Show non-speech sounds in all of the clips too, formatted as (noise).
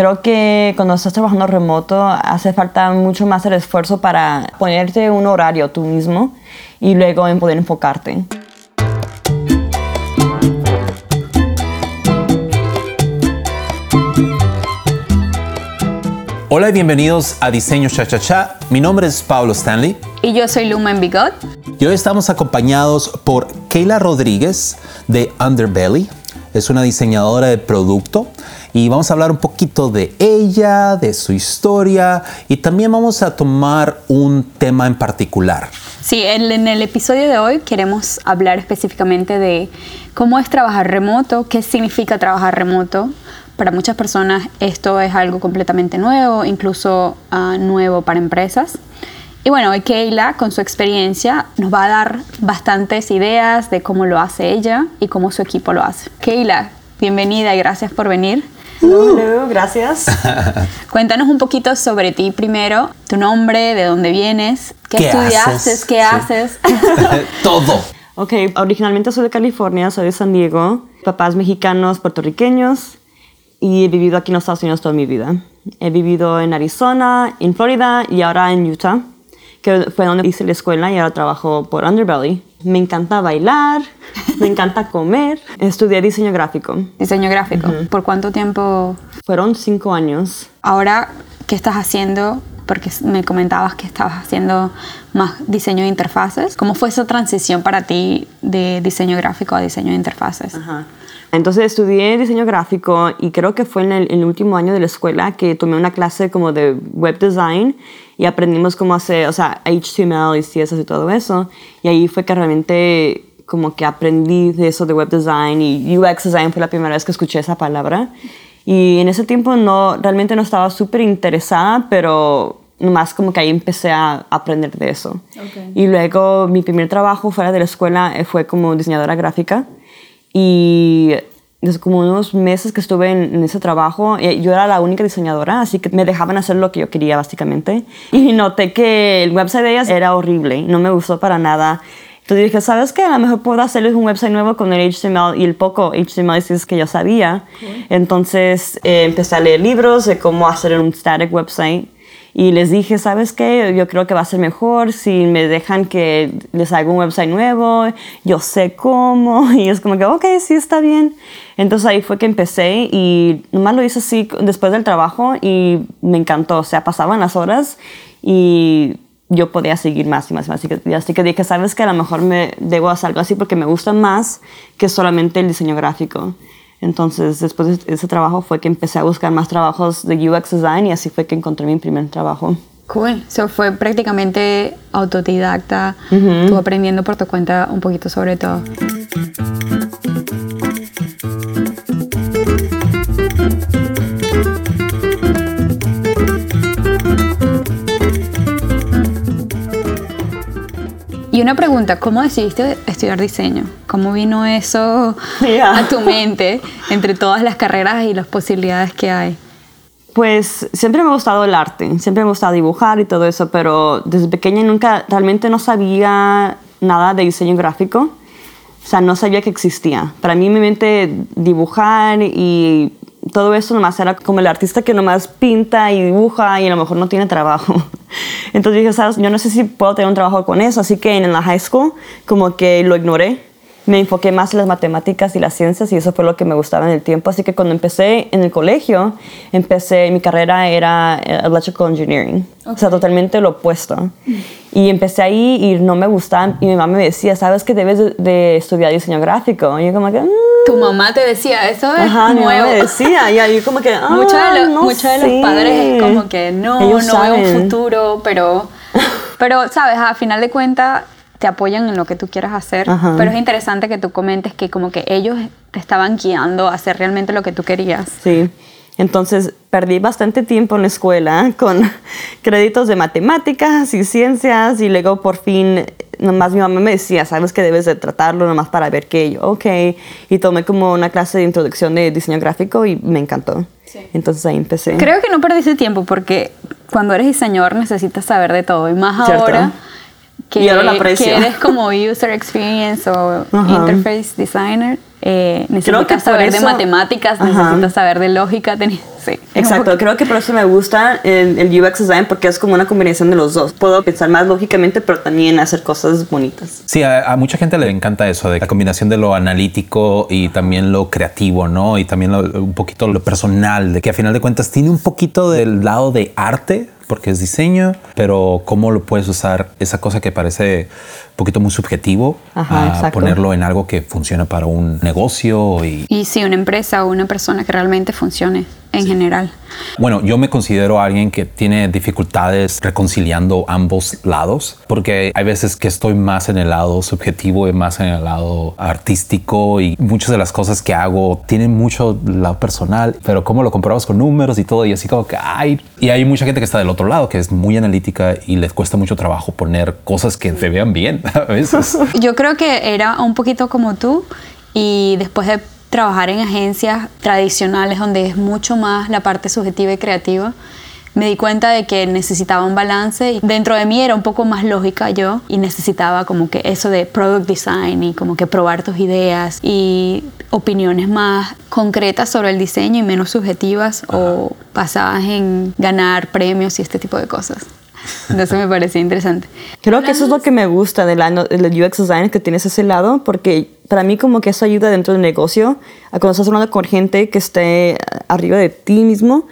creo que cuando estás trabajando remoto hace falta mucho más el esfuerzo para ponerte un horario tú mismo y luego en poder enfocarte. Hola y bienvenidos a Diseño Cha Cha Cha. Mi nombre es Pablo Stanley. Y yo soy Luma en Bigot. Y hoy estamos acompañados por Kayla Rodríguez de Underbelly. Es una diseñadora de producto y vamos a hablar un poquito de ella, de su historia y también vamos a tomar un tema en particular. Sí, en el episodio de hoy queremos hablar específicamente de cómo es trabajar remoto, qué significa trabajar remoto, para muchas personas esto es algo completamente nuevo, incluso uh, nuevo para empresas. Y bueno, hoy Keila, con su experiencia, nos va a dar bastantes ideas de cómo lo hace ella y cómo su equipo lo hace. Keila, bienvenida y gracias por venir. Hola, gracias. (laughs) Cuéntanos un poquito sobre ti primero, tu nombre, de dónde vienes, qué, estudiaste, qué haces. (laughs) Todo. Ok, originalmente soy de California, soy de San Diego, papás mexicanos, puertorriqueños y he vivido aquí en los Estados Unidos toda mi vida. He vivido en Arizona, en Florida y ahora en Utah, que fue donde hice la escuela y ahora trabajo por Underbelly. Me encanta bailar, me encanta comer. Estudié diseño gráfico. Diseño gráfico. ¿Por cuánto tiempo? Fueron cinco años. Ahora, ¿qué estás haciendo? Porque me comentabas que estabas haciendo más diseño de interfaces. ¿Cómo fue esa transición para ti de diseño gráfico a diseño de interfaces? Ajá. Entonces estudié diseño gráfico y creo que fue en el, último año de la escuela que tomé una clase como de web design y aprendimos cómo hacer, o sea, HTML y CSS y todo eso. Y ahí fue que realmente como que aprendí de eso de web design y UX design fue la primera vez que escuché esa palabra. Y en ese tiempo no, realmente no estaba súper interesada, pero nomás como que ahí empecé a aprender de eso. Y luego mi primer trabajo fuera de la escuela eh, fue como diseñadora gráfica. Y desde como unos meses que estuve en, ese trabajo, eh, yo era la única diseñadora, así que me dejaban hacer lo que yo quería básicamente. (laughs) Y noté que el website de ellas era horrible, no me gustó para nada. Entonces dije, ¿sabes qué? A lo mejor puedo hacerles un website nuevo con el HTML y el poco HTML que yo sabía. Entonces eh, empecé a leer libros de cómo hacer un static website y les dije, ¿sabes qué? Yo creo que va a ser mejor si me dejan que les haga un website nuevo, yo sé cómo, (laughs) y es como que, ok, sí, está bien. Entonces ahí fue que empecé y nomás lo hice así después del trabajo y me encantó, o sea, pasaban las horas y yo podía seguir más y más y más. Así que, así que dije, ¿sabes qué? A lo mejor me debo hacer algo así porque me gusta más que solamente el diseño gráfico. Entonces, después de ese trabajo fue que empecé a buscar más trabajos de UX design y así fue que encontré mi primer trabajo. Cool. So fue prácticamente autodidacta, uh aprendiendo por tu cuenta un poquito sobre todo. Y una pregunta, ¿cómo decidiste estudiar diseño? ¿Cómo vino eso a tu mente entre todas las carreras y las posibilidades que hay? Pues siempre me ha gustado el arte, siempre me ha gustado dibujar y todo eso, pero desde pequeña nunca, realmente no sabía nada de diseño gráfico. O sea, no sabía que existía. Para mí mi mente dibujar y todo eso nomás era como el artista que nomás pinta y dibuja y a lo mejor no tiene trabajo. (laughs) Entonces dije, ¿sabes? Yo no sé si puedo tener un trabajo con eso, así que en la high school como que lo ignoré. Me enfoqué más en las matemáticas y las ciencias y eso fue lo que me gustaba en el tiempo. Así que cuando empecé en el colegio, empecé, mi carrera era Electrical Engineering, o sea, totalmente lo opuesto. Y empecé ahí y no me gustaba y mi mamá me decía, ¿sabes que debes de, estudiar diseño gráfico? Y yo como que... Mm". Tu mamá te decía, eso es Ajá, nuevo. me decía, y ahí como que... (laughs) Ah, muchos de, los, muchos de los padres como que no, no veo un futuro, pero... Pero, ¿sabes? A final de cuentas te apoyan en lo que tú quieras hacer, pero es interesante que tú comentes que como que ellos te estaban guiando a hacer realmente lo que tú querías. Sí. Entonces perdí bastante tiempo en la escuela con (laughs) créditos de matemáticas y ciencias y luego por fin nomás mi mamá me decía, sabes que debes de tratarlo nomás para ver qué yo, ok. Y tomé como una clase de introducción de diseño gráfico y me encantó. Entonces ahí empecé. Creo que no perdiste tiempo porque cuando eres diseñador necesitas saber de todo y más ahora que, y ahora la que eres como (laughs) user experience o interface designer, eh, necesitas saber de matemáticas, Ajá. necesitas saber de lógica. (laughs) sí, Exacto, creo que por eso me gusta el, el UX design porque es como una combinación de los dos. Puedo pensar más lógicamente, pero también hacer cosas bonitas. Sí, a, a mucha gente le encanta eso de la combinación de lo analítico y también lo creativo, ¿no? Y también lo- un poquito lo personal, de que a final de cuentas tiene un poquito del lado de arte, porque es diseño, pero cómo lo puedes usar, esa cosa que parece un poquito muy subjetivo, Ajá, a exacto. ponerlo en algo que funciona para un negocio y Y sí, una empresa o una persona que realmente funcione en general. Bueno, yo me considero alguien que tiene dificultades reconciliando ambos lados, porque hay veces que estoy más en el lado subjetivo y más en el lado artístico y muchas de las cosas que hago tienen mucho lado personal, pero cómo lo comprobas con números y todo y así como que ay, y hay mucha gente que está del otro lado que es muy analítica y les cuesta mucho trabajo poner cosas que se vean bien (laughs) a veces. Yo creo que era un poquito como tú y después de trabajar en agencias tradicionales donde es mucho más la parte subjetiva y creativa, me di cuenta de que necesitaba un balance y dentro de mí era un poco más lógica yo y necesitaba como que eso de product design y como que probar tus ideas y opiniones más concretas sobre el diseño y menos subjetivas o basadas en ganar premios y este tipo de cosas. (laughs) Entonces me parecía interesante. Creo que eso es lo que me gusta del, del UX design, que tienes ese lado, porque para mí como que eso ayuda dentro del negocio, a cuando estás hablando con gente que esté arriba de ti mismo,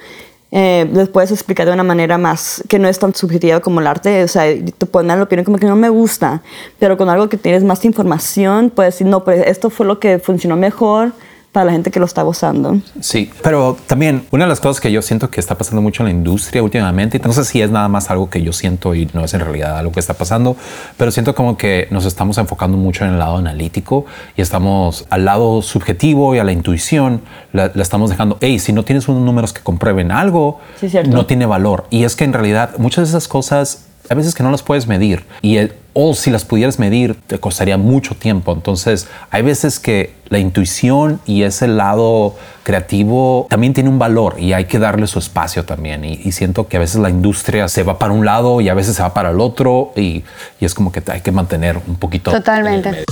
eh, les puedes explicar de una manera más, que no es tan subjetiva como el arte, o sea, te pueden dar la opinión como que no me gusta, pero con algo que tienes más información, puedes decir, no, pues esto fue lo que funcionó mejor para la gente que lo estaba usando. Sí, pero también una de las cosas que yo siento que está pasando mucho en la industria últimamente, no sé si es nada más algo que yo siento y no es en realidad algo que está pasando, pero siento como que nos estamos enfocando mucho en el lado analítico y estamos al lado subjetivo y a la intuición, la, la estamos dejando, hey, si no tienes unos números que comprueben algo, Sí, no tiene valor. Y es que en realidad muchas de esas cosas hay veces que no las puedes medir y el- o si las pudieras medir te costaría mucho tiempo. Entonces hay veces que la intuición y ese lado creativo también tiene un valor y hay que darle su espacio también. Y, y siento que a veces la industria se va para un lado y a veces se va para el otro y, y es como que hay que mantener un poquito. Totalmente.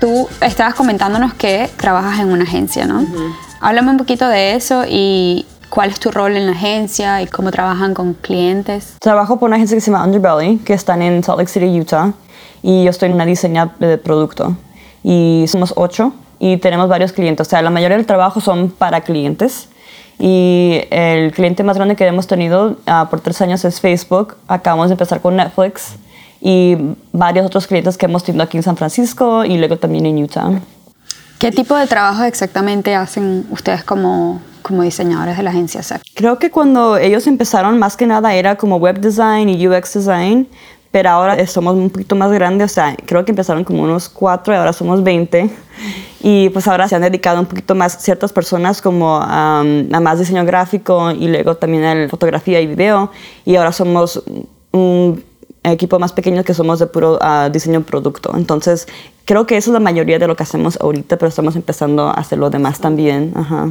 Tú estabas comentándonos que trabajas en una agencia, ¿no? Háblame un poquito de eso y cuál es tu rol en la agencia y cómo trabajan con clientes. Trabajo por una agencia que se llama Underbelly, que están en Salt Lake City, Utah, y yo estoy en una diseña de producto. Y somos ocho y tenemos varios clientes. O sea, la mayoría del trabajo son para clientes. Y el cliente más grande que hemos tenido ah, por tres años es Facebook. Acabamos de empezar con Netflix y varios otros clientes que hemos tenido aquí en San Francisco y luego también en Utah. ¿Qué tipo de trabajo exactamente hacen ustedes como, como diseñadores de la agencia SAC? Creo que cuando ellos empezaron, más que nada era como web design y UX design, pero ahora somos un poquito más grandes, o sea, creo que empezaron como unos cuatro y ahora somos 20. Y pues ahora se han dedicado un poquito más ciertas personas como um, a más diseño gráfico y luego también a la fotografía y video. Y ahora somos un equipo más pequeño que somos de puro ah, diseño producto. Entonces, creo que eso es la mayoría de lo que hacemos ahorita, pero estamos empezando a hacer lo demás también. Ajá.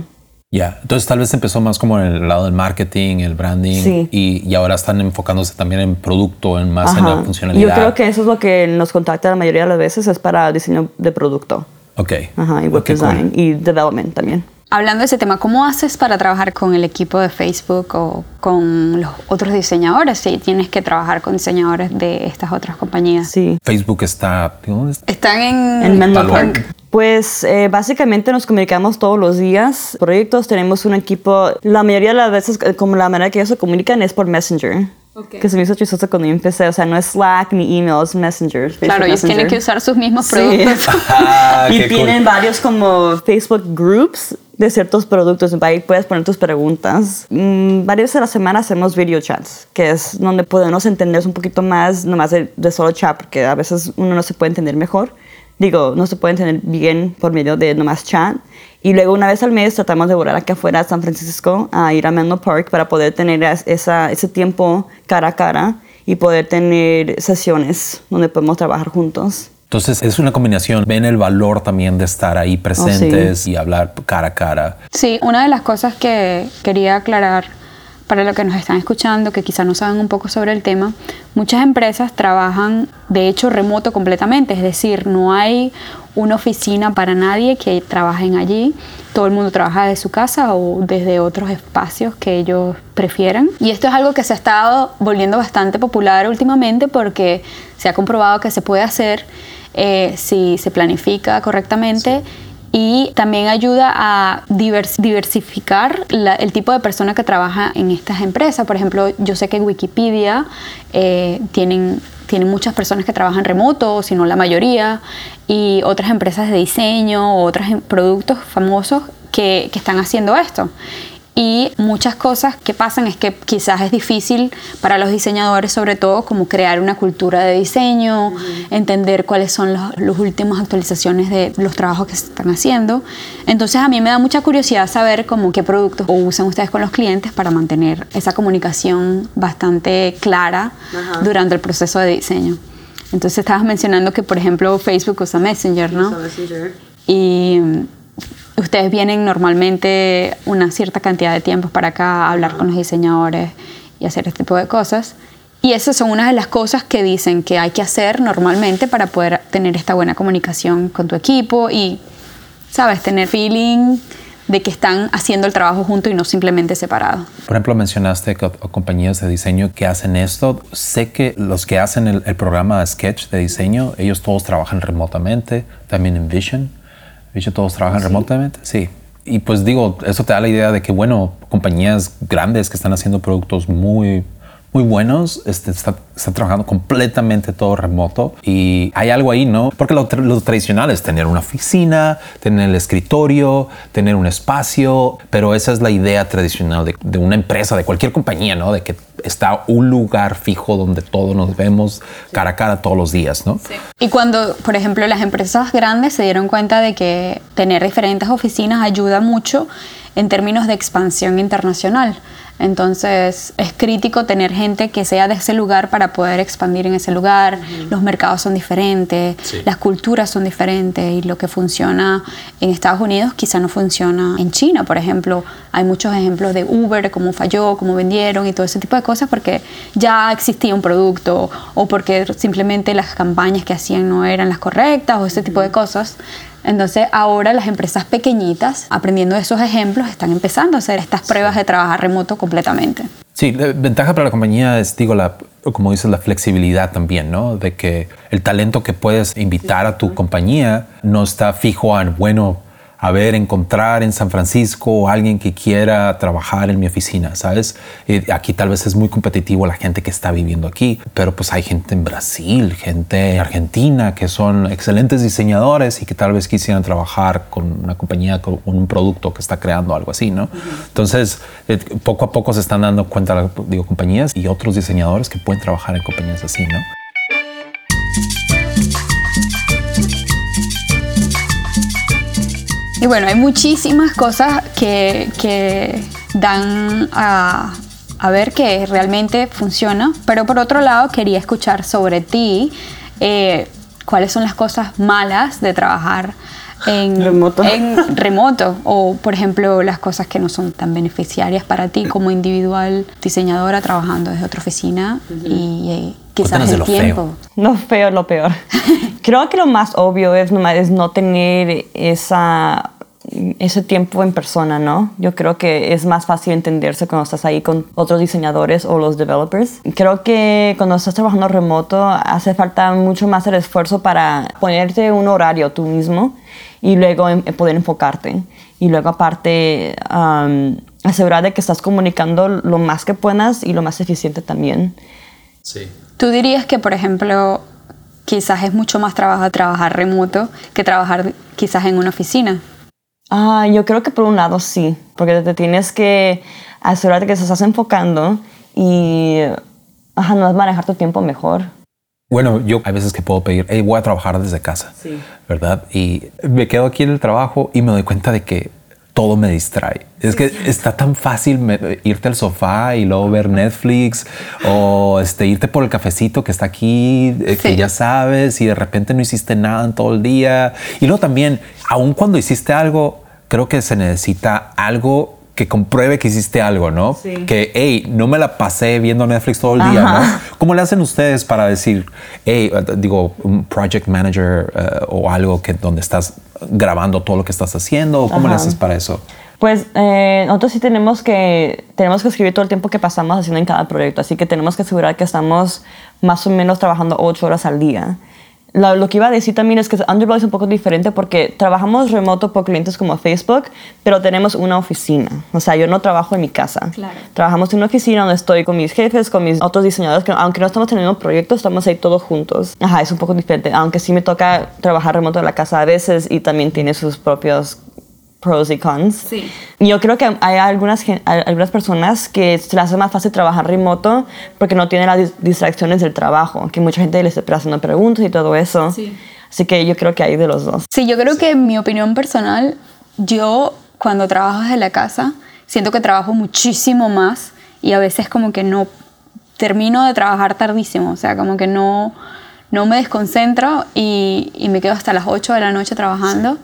Ya, entonces tal vez empezó más como en el lado del marketing, el branding Sí. y, y ahora están enfocándose también en producto, en más en la funcionalidad. Yo creo que eso es lo que nos contacta la mayoría de las veces, es para diseño de producto. Ok. Ajá, y web cool. design y development también. Hablando de ese tema, ¿cómo haces para trabajar con el equipo de Facebook o con los otros diseñadores si tienes que trabajar con diseñadores de estas otras compañías? Sí. Facebook está... ¿dónde está? Están en... En Menlo Menlo Park. Park. Pues eh, básicamente nos comunicamos todos los días. Proyectos, tenemos un equipo. La mayoría de las veces, eh, como la manera que ellos se comunican es por Messenger. Que se me hizo chistoso cuando yo empecé. O sea, no es Slack ni email, es Messenger. Facebook Claro, ellos tienen que usar sus mismos Sí. productos. (laughs) Ah, y qué cool. tienen varios como Facebook groups de ciertos productos. Ahí puedes poner tus preguntas. Mm, varias veces a la semana hacemos video chats, que es donde podemos entender un poquito más, nomás de, de solo chat, porque a veces uno no se puede entender mejor. Digo, no se puede entender bien por medio de nomás chat. Y luego una vez al mes tratamos de volar aquí afuera a San Francisco a ir a Menlo Park para poder tener es- esa, ese tiempo cara a cara y poder tener sesiones donde podemos trabajar juntos. Entonces es una combinación. Ven el valor también de estar ahí presentes y hablar cara a cara. Sí, una de las cosas que quería aclarar para los que nos están escuchando, que quizás no saben un poco sobre el tema, muchas empresas trabajan de hecho remoto completamente, es decir, no hay una oficina para nadie que trabajen allí, todo el mundo trabaja desde su casa o desde otros espacios que ellos prefieran. Y esto es algo que se ha estado volviendo bastante popular últimamente porque se ha comprobado que se puede hacer eh, si se planifica correctamente y también ayuda a diversificar el tipo de persona que trabaja en estas empresas. Por ejemplo, yo sé que Wikipedia eh, tienen, tienen muchas personas que trabajan remoto, si no la mayoría, y otras empresas de diseño otros productos famosos que están haciendo esto y muchas cosas que pasan es que quizás es difícil para los diseñadores sobre todo como crear una cultura de diseño, entender cuáles son las últimas actualizaciones de los trabajos que se están haciendo. Entonces a mí me da mucha curiosidad saber cómo qué productos usan ustedes con los clientes para mantener esa comunicación bastante clara durante el proceso de diseño. Entonces estabas mencionando que por ejemplo Facebook usa Messenger, ¿no? Usa Messenger. Y ustedes vienen normalmente una cierta cantidad de tiempo para acá a hablar con los diseñadores y hacer este tipo de cosas. Y esas son unas de las cosas que dicen que hay que hacer normalmente para poder tener esta buena comunicación con tu equipo y, sabes, tener feeling de que están haciendo el trabajo junto y no simplemente separado. Por ejemplo, mencionaste que compañías de diseño que hacen esto. Sé que los que hacen el, el programa Sketch de diseño, ellos todos trabajan remotamente, también en Vision. Vision todos trabajan remotamente, sí. Y pues digo, eso te da la idea de que, bueno, compañías grandes que están haciendo productos muy muy buenos, este, está, trabajando completamente todo remoto y hay algo ahí, ¿no? Porque lo, tradicional es tener una oficina, tener el escritorio, tener un espacio, pero esa es la idea tradicional de, una empresa, de cualquier compañía, ¿no? De que está un lugar fijo donde todos nos vemos cara a cara todos los días, ¿no? Y cuando, por ejemplo, las empresas grandes se dieron cuenta de que tener diferentes oficinas ayuda mucho en términos de expansión internacional. Entonces es crítico tener gente que sea de ese lugar para poder expandir en ese lugar. Los mercados son diferentes, las culturas son diferentes y lo que funciona en Estados Unidos quizá no funciona en China, por ejemplo. Hay muchos ejemplos de Uber, cómo falló, cómo vendieron y todo ese tipo de cosas porque ya existía un producto o porque simplemente las campañas que hacían no eran las correctas o ese tipo de cosas. Entonces ahora las empresas pequeñitas, aprendiendo de esos ejemplos, están empezando a hacer estas pruebas de trabajar remoto completamente. Sí, la ventaja para la compañía es, digo, la, como dices, la flexibilidad también, ¿no? De que el talento que puedes invitar a tu compañía no está fijo a, bueno, a ver, encontrar en San Francisco alguien que quiera trabajar en mi oficina, ¿sabes? aquí tal vez es muy competitivo la gente que está viviendo aquí, pero pues hay gente en Brasil, gente en Argentina que son excelentes diseñadores y que tal vez quisieran trabajar con una compañía, con un producto que está creando algo así, ¿no? Entonces, eh, poco a poco se están dando cuenta, digo, compañías y otros diseñadores que pueden trabajar en compañías así, ¿no? Y bueno, hay muchísimas cosas que, que dan a, a, ver que realmente funciona, pero por otro lado quería escuchar sobre ti eh, cuáles son las cosas malas de trabajar en remoto. en remoto o por ejemplo las cosas que no son tan beneficiarias para ti como individual diseñadora trabajando desde otra oficina y eh, quizás el tiempo. Feo. No feo, lo peor. (laughs) Creo que lo más obvio es, es no tener esa ese tiempo en persona, ¿no? Yo creo que es más fácil entenderse cuando estás ahí con otros diseñadores o los developers. Creo que cuando estás trabajando remoto hace falta mucho más el esfuerzo para ponerte un horario tú mismo y luego poder enfocarte. Y luego aparte asegurar de que estás comunicando lo más que puedas y lo más eficiente también. Sí. ¿Tú dirías que, por ejemplo, quizás es mucho más trabajo trabajar remoto que trabajar quizás en una oficina? Ah, yo creo que por un lado sí, porque te tienes que asegurar de que te estás enfocando y ajá, no vas a manejar tu tiempo mejor. Bueno, yo hay veces que puedo pedir, hey, voy a trabajar desde casa, sí. ¿verdad? Y me quedo aquí en el trabajo y me doy cuenta de que todo me distrae. Es que está tan fácil irte al sofá y luego ver Netflix o este, irte por el cafecito que está aquí, eh, que ya sabes, y de repente no hiciste nada en todo el día. Y luego también, aun cuando hiciste algo, creo que se necesita algo que compruebe que hiciste algo, ¿no? Sí. Que, hey, no me la pasé viendo Netflix todo el día, ¿no? ¿Cómo le hacen ustedes para decir, hey, eh, digo, un project manager eh, o algo que donde estás grabando todo lo que estás haciendo? ¿Cómo le haces para eso? Pues eh, nosotros sí tenemos que, tenemos que escribir todo el tiempo que pasamos haciendo en cada proyecto, así que tenemos que asegurar que estamos más o menos trabajando ocho horas al día. Lo, lo que iba a decir también es que Underbelly es un poco diferente porque trabajamos remoto por clientes como Facebook, pero tenemos una oficina. O sea, yo no trabajo en mi casa. Claro. Trabajamos en una oficina donde estoy con mis jefes, con mis otros diseñadores, que aunque no estamos en el mismo proyecto, estamos ahí todos juntos. Ajá, es un poco diferente, aunque sí me toca trabajar remoto en la casa a veces y también tiene sus propios pros y cons. Sí. Yo creo que hay algunas, hay algunas personas que se les hace más fácil trabajar remoto porque no tienen las dis- distracciones del trabajo, que mucha gente les está haciendo preguntas y todo eso. Sí. Así que yo creo que hay de los dos. Sí, yo creo que en mi opinión personal, yo cuando trabajo desde la casa, siento que trabajo muchísimo más y a veces como que no termino de trabajar tardísimo, o sea, como que no, no me desconcentro y, y me quedo hasta las 8 de la noche trabajando.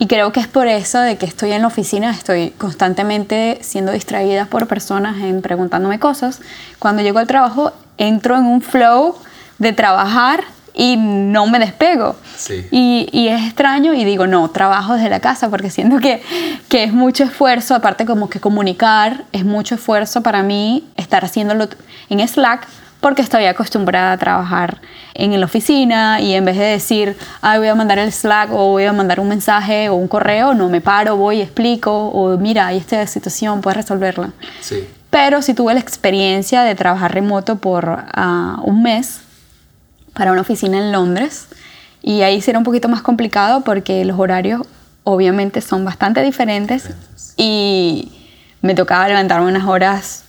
Y creo que es por eso de que estoy en la oficina, estoy constantemente siendo distraída por personas en preguntándome cosas. Cuando llego al trabajo, entro en un flow de trabajar y no me despego. Sí. Y, y es extraño y digo, no, trabajo desde la casa porque siento que, que es mucho esfuerzo, aparte como que comunicar, es mucho esfuerzo para mí estar haciéndolo en Slack porque estoy acostumbrada a trabajar en la oficina y en vez de decir, Ay, voy a mandar el Slack o voy a mandar un mensaje o un correo, no me paro, voy y explico o mira, hay esta situación, puedes resolverla. Sí. Pero sí tuve la experiencia de trabajar remoto por ah, un mes para una oficina en Londres y ahí sí era un poquito más complicado porque los horarios obviamente son bastante diferentes y me tocaba levantarme unas horas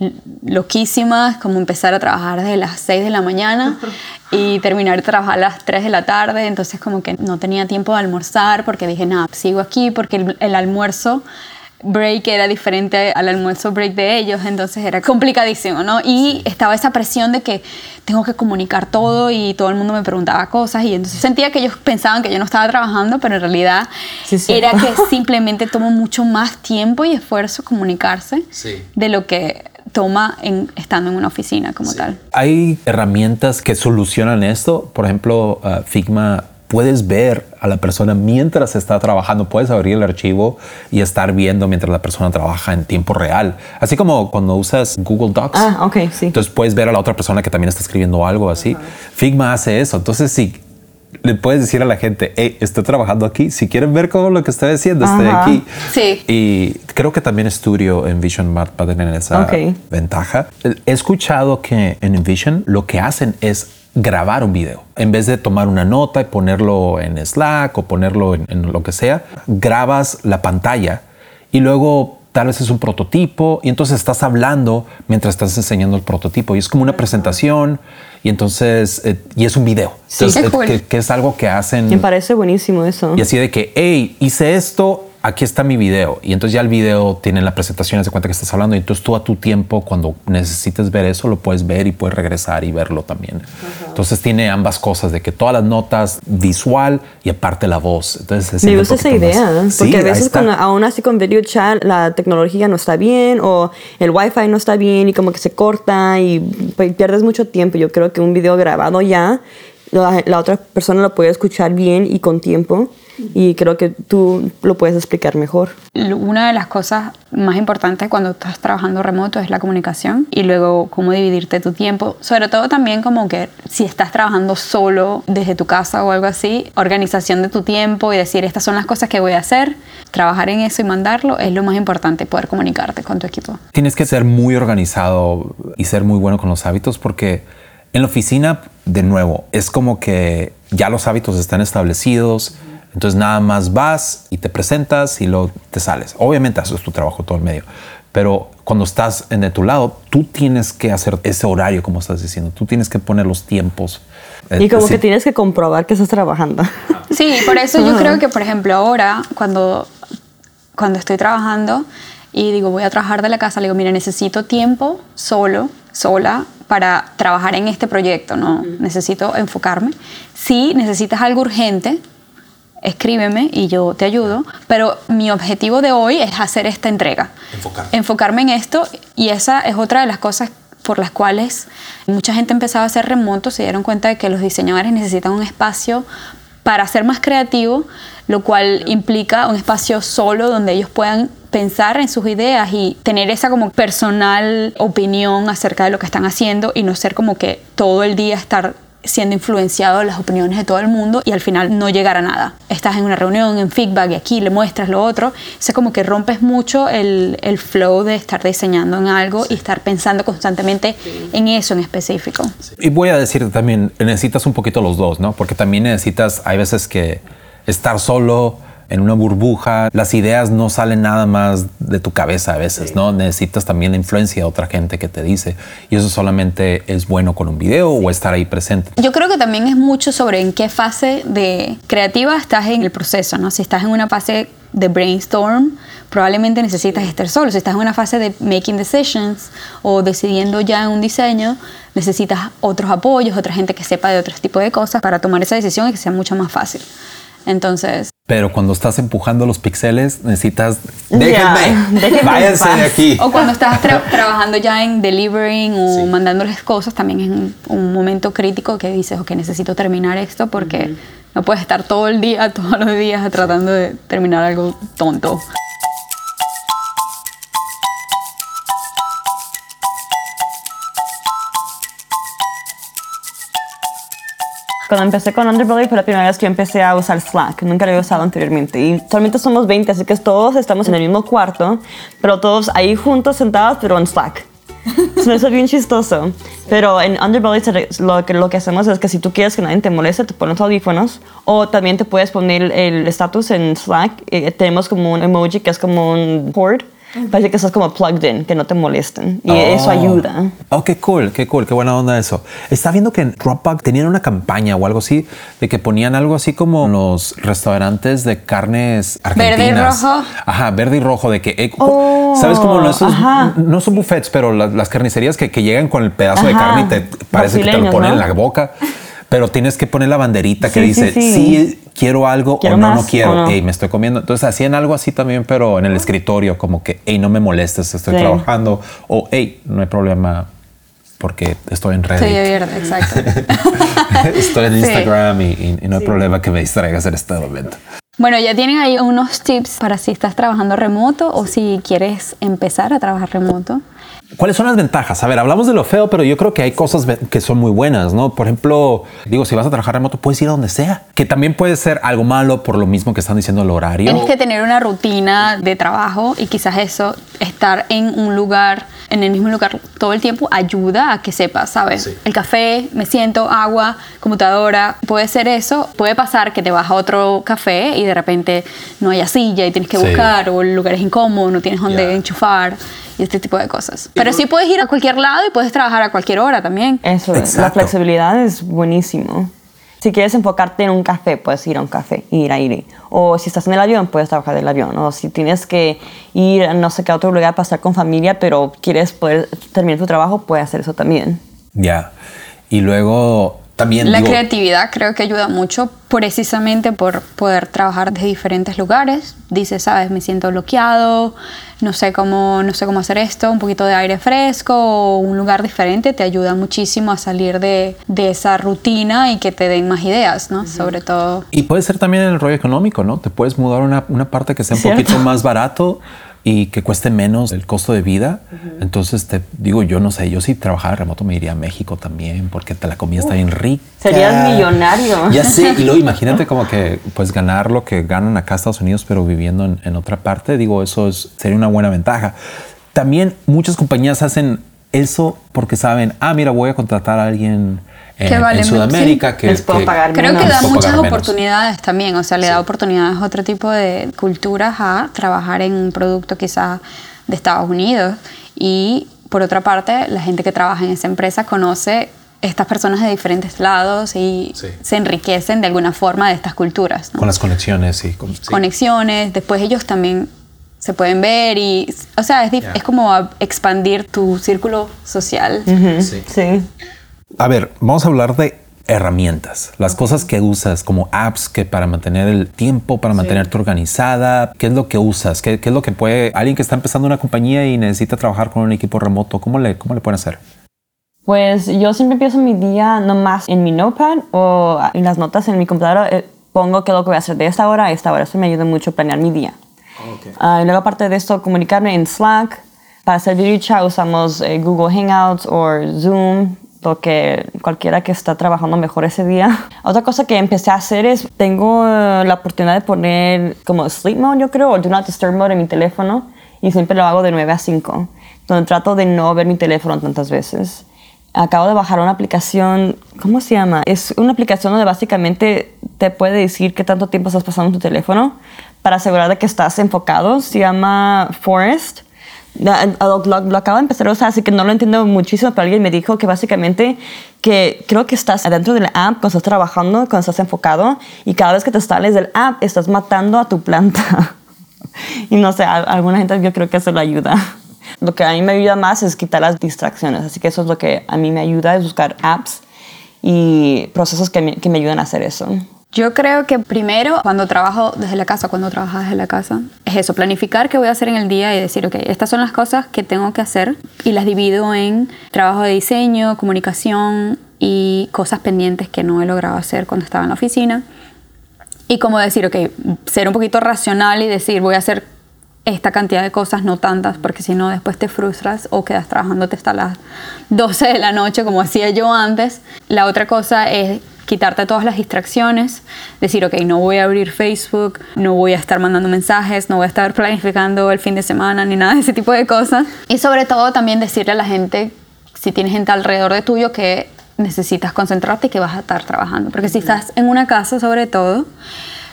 l- loquísimas, como empezar a trabajar desde las 6 de la mañana (laughs) y terminar de trabajar a las 3 de la tarde, entonces como que no tenía tiempo de almorzar porque dije, nada, sigo aquí porque el, el almuerzo break era diferente al almuerzo break de ellos, entonces era complicadísimo, ¿no? Y estaba esa presión de que tengo que comunicar todo y todo el mundo me preguntaba cosas y entonces sentía que ellos pensaban que yo no estaba trabajando, pero en realidad sí. era que (laughs) simplemente tomó mucho más tiempo y esfuerzo comunicarse Sí. de lo que toma en, estando en una oficina como tal. Hay herramientas que solucionan esto. Por ejemplo, uh, Figma, puedes ver a la persona mientras está trabajando. Puedes abrir el archivo y estar viendo mientras la persona trabaja en tiempo real. Así como cuando usas Google Docs. Ah, ok, sí. Entonces puedes ver a la otra persona que también está escribiendo algo así. Figma hace eso. Entonces, si le puedes decir a la gente, hey, estoy trabajando aquí. Si quieren ver cómo lo que estoy haciendo, estoy Ajá. aquí. Sí. Y creo que también Studio en Vision va a tener esa Ok. ventaja. He escuchado que en Envision lo que hacen es grabar un video. En vez de tomar una nota y ponerlo en Slack o ponerlo en, en lo que sea, grabas la pantalla y luego tal vez es un prototipo y entonces estás hablando mientras estás enseñando el prototipo y es como una presentación y entonces eh, y es un video. Sí. Entonces, eh, cool. que, que es algo que hacen Me parece buenísimo eso. y así de que, hey, hice esto, aquí está mi video. Y entonces ya el video tiene la presentación, de cuenta que estás hablando. Y entonces tú a tu tiempo, cuando necesites ver eso, lo puedes ver y puedes regresar y verlo también. Entonces tiene ambas cosas, de que todas las notas visual y aparte la voz. Entonces Me gusta esa idea, más- porque Sí, a veces cuando, aún así con video chat la tecnología no está bien o el wifi no está bien y como que se corta y pues, pierdes mucho tiempo. Yo creo que un video grabado ya, la, la otra persona lo puede escuchar bien y con tiempo y creo que tú lo puedes explicar mejor. Una de las cosas más importantes cuando estás trabajando remoto es la comunicación y luego cómo dividirte tu tiempo. Sobre todo también como que si estás trabajando solo desde tu casa o algo así, organización de tu tiempo y decir estas son las cosas que voy a hacer, trabajar en eso y mandarlo es lo más importante, poder comunicarte con tu equipo. Tienes que ser muy organizado y ser muy bueno con los hábitos porque en la oficina, de nuevo, es como que ya los hábitos están establecidos. Entonces nada más vas y te presentas y luego te sales. Obviamente haces tu trabajo todo el medio. Pero cuando estás en de tu lado, tú tienes que hacer ese horario, como estás diciendo. Tú tienes que poner los tiempos. Y como Eh, Sí. que tienes que comprobar que estás trabajando. Sí, por eso yo creo que, por ejemplo, ahora, cuando, cuando estoy trabajando y digo, voy a trabajar de la casa, le digo, mira, necesito tiempo solo, sola, para trabajar en este proyecto, ¿no? Necesito enfocarme. Si necesitas algo urgente, escríbeme y yo te ayudo. Pero mi objetivo de hoy es hacer esta entrega. Enfocarme en esto y esa es otra de las cosas por las cuales mucha gente empezaba a hacer remoto, se dieron cuenta de que los diseñadores necesitan un espacio para ser más creativo, lo cual implica un espacio solo donde ellos puedan pensar en sus ideas y tener esa como personal opinión acerca de lo que están haciendo y no ser como que todo el día estar siendo influenciado de las opiniones de todo el mundo y al final no llegar a nada. Estás en una reunión, en feedback y aquí le muestras lo otro. Es como que rompes mucho el, el, flow de estar diseñando en algo y estar pensando constantemente en eso en específico. Y voy a decir también, necesitas un poquito los dos, ¿no? Porque también necesitas, hay veces que estar solo en una burbuja, las ideas no salen nada más de tu cabeza a veces, ¿no? Necesitas también la influencia de otra gente que te dice. Y eso solamente es bueno con un video o estar ahí presente. Yo creo que también es mucho sobre en qué fase de creativa estás en el proceso, ¿no? Si estás en una fase de brainstorm, probablemente necesitas estar solo. Si estás en una fase de making decisions o decidiendo ya en un diseño, necesitas otros apoyos, otra gente que sepa de otros tipos de cosas para tomar esa decisión y que sea mucho más fácil. Entonces. Pero cuando estás empujando los píxeles, necesitas. Déjenme, (laughs) váyanse de aquí. O cuando estás (laughs) trabajando ya en delivering o mandándoles cosas, también es un, un, momento crítico que dices, ok, necesito terminar esto porque no puedes estar todo el día, (laughs) todos los días tratando de terminar algo tonto. Cuando empecé con Underbelly fue la primera vez que yo empecé a usar Slack. Nunca lo había usado anteriormente. Y solamente somos 20, así que todos estamos en el mismo cuarto, pero todos ahí juntos, sentados, pero en Slack. Eso es bien chistoso. Pero en Underbelly lo que, lo que hacemos es que si tú quieres que nadie te moleste, te pones audífonos. O también te puedes poner el estatus en Slack. Eh, tenemos como un emoji que es como un board Parece que estás como plugged in, que no te molesten. Y eso oh. ayuda. Oh, qué cool, qué cool, qué buena onda eso. Está viendo que en Dropbox tenían una campaña o algo así, de que ponían algo así como los restaurantes de carnes argentinas. Verde y rojo. Ajá, verde y rojo, de que, eh, oh, ¿sabes cómo no, no son buffets, pero las, carnicerías que, que, llegan con el pedazo de carne y te parece que te lo ponen en la boca pero tienes que poner la banderita que dice, sí, quiero algo o no, no quiero, me estoy comiendo. Entonces hacían algo así también, pero en el escritorio, como que, hey, no me molestes, estoy trabajando, o hey, no hay problema porque estoy en Reddit. Estoy abierta, exacto. (laughs) estoy en Instagram y, no hay problema que me distraigas en este momento. Bueno, ya tienen ahí unos tips para si estás trabajando remoto o si quieres empezar a trabajar remoto. ¿Cuáles son las ventajas? A ver, hablamos de lo feo, pero yo creo que hay cosas que son muy buenas, ¿no? Por ejemplo, digo, si vas a trabajar remoto, puedes ir a donde sea, que también puede ser algo malo por lo mismo que están diciendo el horario. Tienes que tener una rutina de trabajo y quizás eso, estar en un lugar, en el mismo lugar todo el tiempo, ayuda a que sepas, ¿sabes? El café, me siento, agua, computadora, puede ser eso. Puede pasar que te vas a otro café y de repente no haya silla y tienes que buscar, o el lugar es incómodo, no tienes donde enchufar y este tipo de cosas. Pero sí puedes ir a cualquier lado y puedes trabajar a cualquier hora también. Eso es, la flexibilidad es buenísimo. Si quieres enfocarte en un café, puedes ir a un café y ir a ir. O si estás en el avión, puedes trabajar del avión. O si tienes que ir a no sé qué otro lugar para estar con familia, pero quieres poder terminar tu trabajo, puedes hacer eso también. Ya. Y luego también la creatividad creo que ayuda mucho precisamente por poder trabajar de diferentes lugares. Dice, sabes, me siento bloqueado, no sé cómo, no sé cómo hacer esto, un poquito de aire fresco o un lugar diferente te ayuda muchísimo a salir de, de esa rutina y que te den más ideas, ¿no? Sobre todo. Y puede ser también en el rollo económico, ¿no? Te puedes mudar a una, una parte que sea un poquito más barato y que cueste menos el costo de vida. Entonces te digo, yo no sé, yo si trabajara remoto me iría a México también porque la comida está bien rica. Serías millonario. Ya sé, y luego (laughs) imagínate como que pues ganar lo que ganan acá en Estados Unidos pero viviendo en, otra parte, digo, eso es, sería una buena ventaja. También muchas compañías hacen eso porque saben, ah, mira, voy a contratar a alguien en, Sudamérica que, les puedo pagar creo que da muchas oportunidades también o sea le da oportunidades a otro tipo de culturas a trabajar en un producto quizás de Estados Unidos. Y por otra parte la gente que trabaja en esa empresa conoce estas personas de diferentes lados y se enriquecen de alguna forma de estas culturas. Con las conexiones, sí. Conexiones, después ellos también se pueden ver y, o sea, es, es como expandir tu círculo social. sí. A ver, vamos a hablar de herramientas, las cosas que usas como apps que para mantener el tiempo, para mantenerte organizada, ¿qué es lo que usas? ¿Qué, ¿Qué, es lo que puede alguien que está empezando una compañía y necesita trabajar con un equipo remoto, cómo le, cómo le pueden hacer? Pues yo siempre empiezo mi día nomás en mi notepad o en las notas en mi computadora. eh, pongo qué es lo que voy a hacer de esta hora a esta hora. Eso me ayuda mucho a planear mi día. Ah, y luego, aparte de esto, comunicarme en Slack. Para hacer video chat usamos eh, Google Hangouts o Zoom, que cualquiera que está trabajando mejor ese día. (laughs) Otra cosa que empecé a hacer es, tengo eh, la oportunidad de poner como sleep mode, yo creo, o do not disturb mode en mi teléfono. Y siempre lo hago de 9 a 5, donde trato de no ver mi teléfono tantas veces. Acabo de bajar una aplicación, ¿cómo se llama? Es una aplicación donde básicamente te puede decir qué tanto tiempo estás pasando en tu teléfono para asegurar de que estás enfocado. Se llama Forest. La- Lo, lo- lo acabo de empezar a usar, así que no lo entiendo muchísimo, pero alguien me dijo que básicamente que creo que estás adentro de la app cuando estás trabajando, cuando estás enfocado, y cada vez que te sales del app estás matando a tu planta. (laughs) y no sé, a, alguna gente yo creo que eso le ayuda. Lo que a mí me ayuda más es quitar las distracciones, así que eso es lo que a mí me ayuda, es buscar apps y procesos que me, que me ayudan a hacer eso. Yo creo que primero, cuando trabajo desde la casa, cuando trabajas desde la casa, es eso, planificar qué voy a hacer en el día y decir, ok, estas son las cosas que tengo que hacer y las divido en trabajo de diseño, comunicación y cosas pendientes que no he logrado hacer cuando estaba en la oficina. Y como decir, ok, ser un poquito racional y decir, voy a hacer esta cantidad de cosas, no tantas, porque si no después te frustras o quedas trabajándote hasta las 12 de la noche, como hacía yo antes. La otra cosa es quitarte todas las distracciones, decir, ok, no voy a abrir Facebook, no voy a estar mandando mensajes, no voy a estar planificando el fin de semana, ni nada de ese tipo de cosas. Y sobre todo también decirle a la gente, si tienes gente alrededor de tuyo, que necesitas concentrarte y que vas a estar trabajando. Porque si estás en una casa, sobre todo,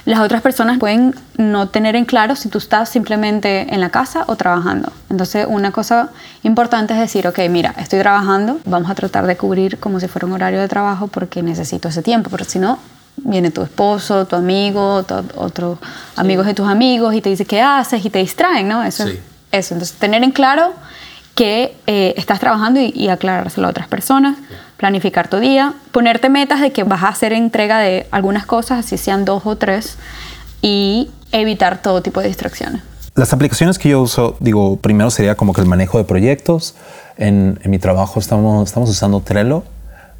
las otras personas pueden no tener en claro si tú estás simplemente en la casa o trabajando. Entonces, una cosa importante es decir, ok, mira, estoy trabajando, vamos a tratar de cubrir como si fuera un horario de trabajo porque necesito ese tiempo, pero si no, viene tu esposo, tu amigo, tu- otros amigos de tus amigos y te dice qué haces y te distraen, ¿no? Eso, Sí. eso. Entonces, tener en claro que eh, estás trabajando y, aclarárselo a otras personas, planificar tu día, ponerte metas de que vas a hacer entrega de algunas cosas, así sean dos o tres, y evitar todo tipo de distracciones. Las aplicaciones que yo uso, digo, primero sería como que el manejo de proyectos. En, en mi trabajo estamos, estamos usando Trello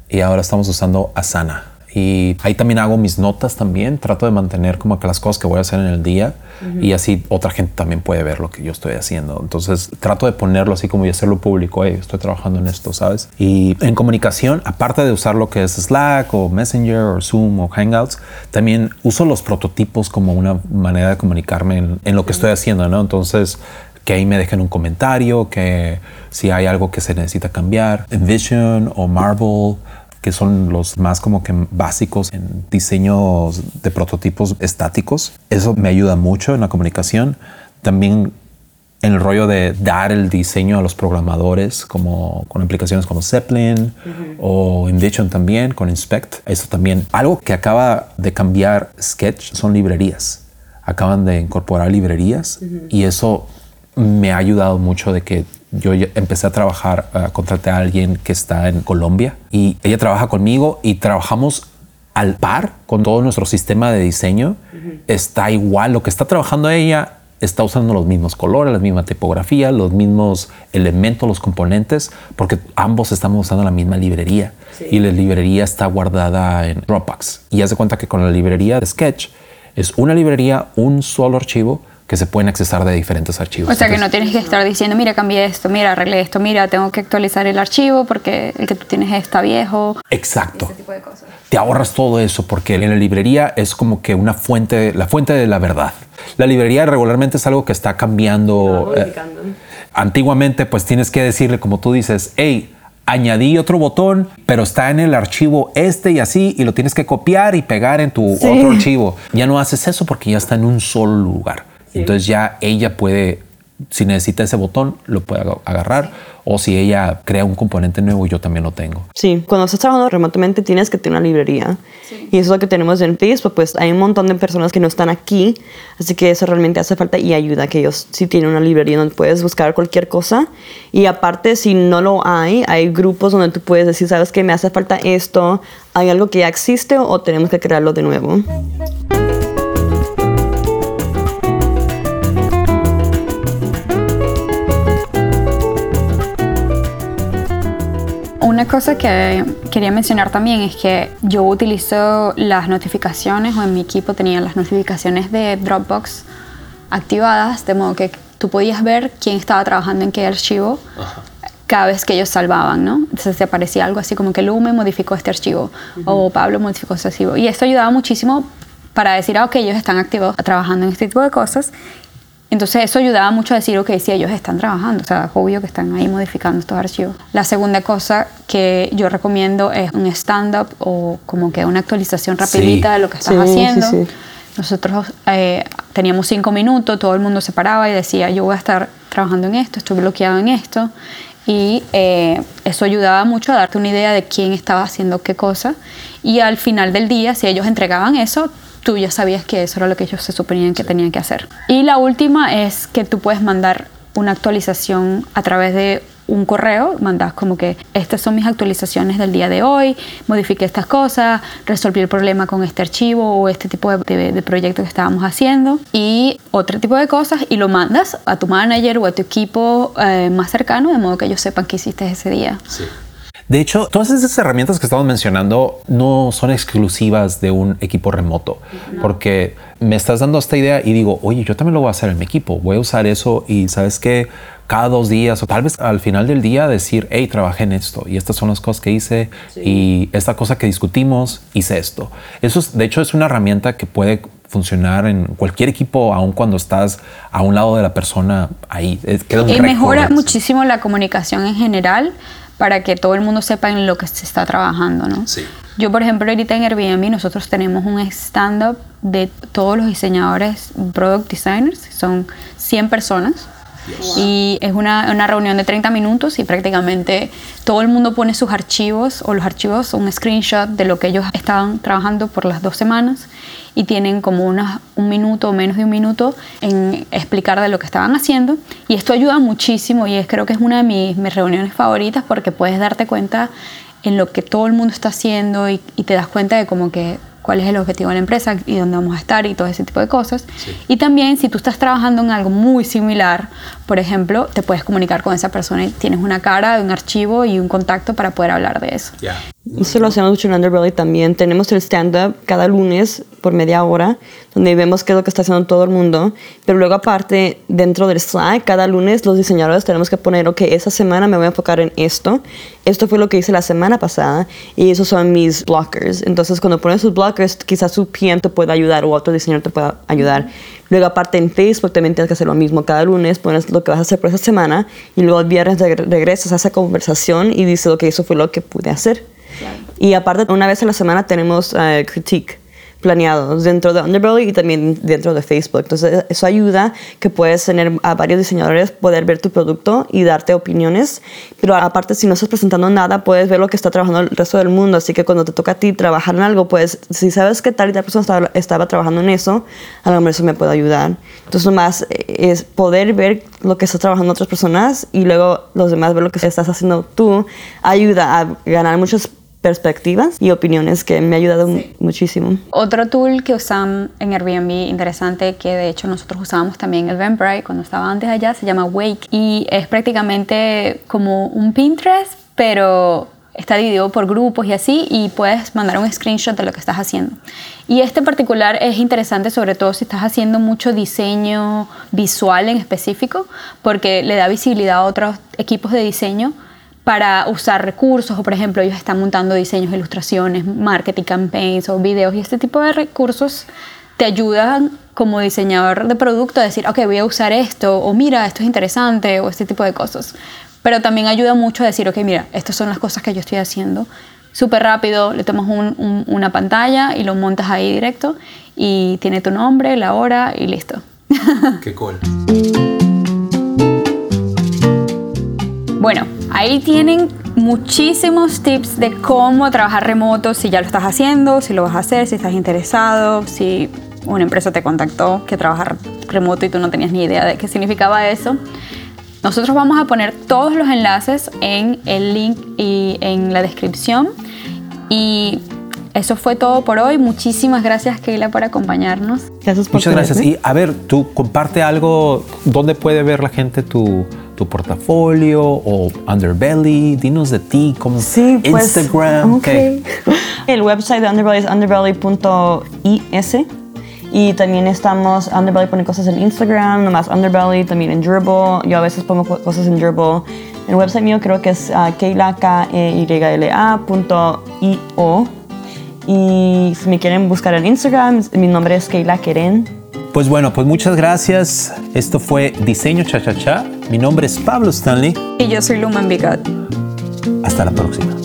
y ahora estamos usando Asana. Y ahí también hago mis notas también. Trato de mantener como que las cosas que voy a hacer en el día y así otra gente también puede ver lo que yo estoy haciendo. Entonces trato de ponerlo así como y hacerlo público. Hey, estoy trabajando en esto, ¿sabes? Y en comunicación, aparte de usar lo que es Slack o Messenger o Zoom o Hangouts, también uso los prototipos como una manera de comunicarme en, en lo que estoy haciendo, ¿no? Entonces que ahí me dejen un comentario, que si hay algo que se necesita cambiar. Envision o Marvel, que son los más como que básicos en diseños de prototipos estáticos. Eso me ayuda mucho en la comunicación. También en el rollo de dar el diseño a los programadores, como con aplicaciones como Zeppelin o Envision también, con Inspect. Eso también. Algo que acaba de cambiar Sketch son librerías. Acaban de incorporar librerías y eso me ha ayudado mucho de que yo empecé a trabajar, uh, contraté a alguien que está en Colombia y ella trabaja conmigo y trabajamos al par con todo nuestro sistema de diseño. Está igual, lo que está trabajando ella está usando los mismos colores, la misma tipografía, los mismos elementos, los componentes, porque ambos estamos usando la misma librería y la librería está guardada en Dropbox. Y haz de cuenta que con la librería de Sketch es una librería, un solo archivo que se pueden accesar de diferentes archivos. O sea que no Entonces, tienes que estar diciendo, mira, cambié esto, mira, arreglé esto, mira, tengo que actualizar el archivo porque el que tú tienes está viejo. Exacto. Ese tipo de cosas. te ahorras todo eso porque en la librería es como que una fuente, la fuente de la verdad. La librería regularmente es algo que está cambiando. eh, antiguamente, pues tienes que decirle, como tú dices, hey, añadí otro botón, pero está en el archivo este y así, y lo tienes que copiar y pegar en tu otro archivo. Ya no haces eso porque ya está en un solo lugar. Entonces ya ella puede si necesita ese botón, lo puede agarrar. O si ella crea un componente nuevo, yo también lo tengo. Sí, cuando estás trabajando remotamente tienes que tener una librería. Y eso es lo que tenemos en Facebook. Pues hay un montón de personas que no están aquí. Así que eso realmente hace falta y ayuda que ellos sí tienen una librería donde puedes buscar cualquier cosa. Y aparte, si no lo hay, hay grupos donde tú puedes decir, sabes que me hace falta esto, hay algo que ya existe o tenemos que crearlo de nuevo. Una cosa que quería mencionar también es que yo utilizo las notificaciones o en mi equipo tenía las notificaciones de Dropbox activadas, de modo que tú podías ver quién estaba trabajando en qué archivo cada vez que ellos salvaban, ¿no? Entonces te aparecía algo así como que Lume modificó este archivo o Pablo modificó este archivo. Y esto ayudaba muchísimo para decir, ah, ok, ellos están activos trabajando en este tipo de cosas entonces eso ayudaba mucho a decir, ok, sí, ellos están trabajando, o sea, es obvio que están ahí modificando estos archivos. La segunda cosa que yo recomiendo es un stand-up o como que una actualización rapidita de lo que estás haciendo. Sí, Nosotros eh, teníamos cinco minutos, todo el mundo se paraba y decía, yo voy a estar trabajando en esto, estoy bloqueado en esto. Y eh, eso ayudaba mucho a darte una idea de quién estaba haciendo qué cosa. Y al final del día, si ellos entregaban eso, tú ya sabías que eso era lo que ellos se suponían que tenían que hacer. Y la última es que tú puedes mandar una actualización a través de un correo, mandas como que estas son mis actualizaciones del día de hoy, modifiqué estas cosas, resolví el problema con este archivo o este tipo de, proyecto que estábamos haciendo y otro tipo de cosas y lo mandas a tu manager o a tu equipo eh, más cercano de modo que ellos sepan que hiciste ese día. Sí. De hecho, todas esas herramientas que estamos mencionando no son exclusivas de un equipo remoto, porque me estás dando esta idea y digo, oye, yo también lo voy a hacer en mi equipo, voy a usar eso y sabes que cada dos días o tal vez al final del día decir, hey, trabajé en esto y estas son las cosas que hice y esta cosa que discutimos, hice esto. Eso es, de hecho es una herramienta que puede funcionar en cualquier equipo, aun cuando estás a un lado de la persona ahí. y mejora muchísimo la comunicación en general para que todo el mundo sepa en lo que se está trabajando, ¿no? Sí. Yo, por ejemplo, ahorita en Airbnb nosotros tenemos un stand-up de todos los diseñadores, product designers, son 100 personas. Y es una, una, reunión de 30 minutos y prácticamente todo el mundo pone sus archivos o los archivos, un screenshot de lo que ellos estaban trabajando por las dos semanas y tienen como unas, un minuto o menos de un minuto en explicar de lo que estaban haciendo. Y esto ayuda muchísimo y es, creo que es una de mis, mis reuniones favoritas porque puedes darte cuenta en lo que todo el mundo está haciendo y, y te das cuenta de como que cuál es el objetivo de la empresa y dónde vamos a estar y todo ese tipo de cosas. Y también si tú estás trabajando en algo muy similar, por ejemplo, te puedes comunicar con esa persona y tienes una cara, un archivo y un contacto para poder hablar de eso. Eso lo hacemos mucho en Underbelly también. Tenemos el stand-up cada lunes por media hora, donde vemos qué es lo que está haciendo todo el mundo. Pero luego aparte, dentro del Slack, cada lunes los diseñadores tenemos que poner, ok, esa semana me voy a enfocar en esto. Esto fue lo que hice la semana pasada y esos son mis blockers. Entonces, cuando pones sus blockers, quizás su PM te pueda ayudar o otro diseñador te pueda ayudar. Luego aparte en Facebook también tienes que hacer lo mismo. Cada lunes pones lo que vas a hacer por esa semana y luego el viernes regresas a esa conversación y dices, ok, eso fue lo que pude hacer. Y aparte, una vez a la semana tenemos uh, critique planeados dentro de Underbelly y también dentro de Facebook. Entonces, eso ayuda que puedes tener a varios diseñadores poder ver tu producto y darte opiniones. Pero aparte, si no estás presentando nada, puedes ver lo que está trabajando el resto del mundo. Así que cuando te toca a ti trabajar en algo, pues si sabes que tal y tal persona estaba, estaba trabajando en eso, a lo mejor eso me puede ayudar. Entonces, más eh, es poder ver lo que está trabajando otras personas y luego los demás ver lo que estás haciendo tú, ayuda a ganar muchos perspectivas y opiniones que me ha ayudado muchísimo. Otro tool que usan en Airbnb interesante que de hecho nosotros usábamos también el Eventbrite cuando estaba antes allá se llama Wake y es prácticamente como un Pinterest pero está dividido por grupos y así y puedes mandar un screenshot de lo que estás haciendo. Y este particular es interesante sobre todo si estás haciendo mucho diseño visual en específico porque le da visibilidad a otros equipos de diseño para usar recursos o por ejemplo ellos están montando diseños, ilustraciones, marketing campaigns o videos y este tipo de recursos te ayudan como diseñador de producto a decir, ok, voy a usar esto o mira, esto es interesante o este tipo de cosas. Pero también ayuda mucho a decir, ok, mira, estas son las cosas que yo estoy haciendo. Súper rápido, le tomas una pantalla y lo montas ahí directo y tiene tu nombre, la hora y listo. Qué cool. (laughs) Bueno, ahí tienen muchísimos tips de cómo trabajar remoto, si ya lo estás haciendo, si lo vas a hacer, si estás interesado, si una empresa te contactó que trabajar remoto y tú no tenías ni idea de qué significaba eso. Nosotros vamos a poner todos los enlaces en el link y en la descripción. Y eso fue todo por hoy. Muchísimas gracias, Keila, por acompañarnos. Gracias por Muchas gracias. Y a ver, tú comparte algo, ¿dónde puede ver la gente tu, tu portafolio o Underbelly? Dinos de ti, como Sí, pues, Instagram. ok. ¿qué? (laughs) El website de Underbelly es underbelly.is y también estamos, Underbelly pone cosas en Instagram, nomás Underbelly, también en Dribble, yo a veces pongo co- cosas en Dribble. El website mío creo que es uh, keila, k e y l -A punto i -O. y si me quieren buscar en Instagram, mi nombre es Keila Keren. Pues bueno, pues muchas gracias. Esto fue Diseño Cha Cha Cha. Mi nombre es Pablo Stanley. Y yo soy Lumen Bigot. Hasta la próxima.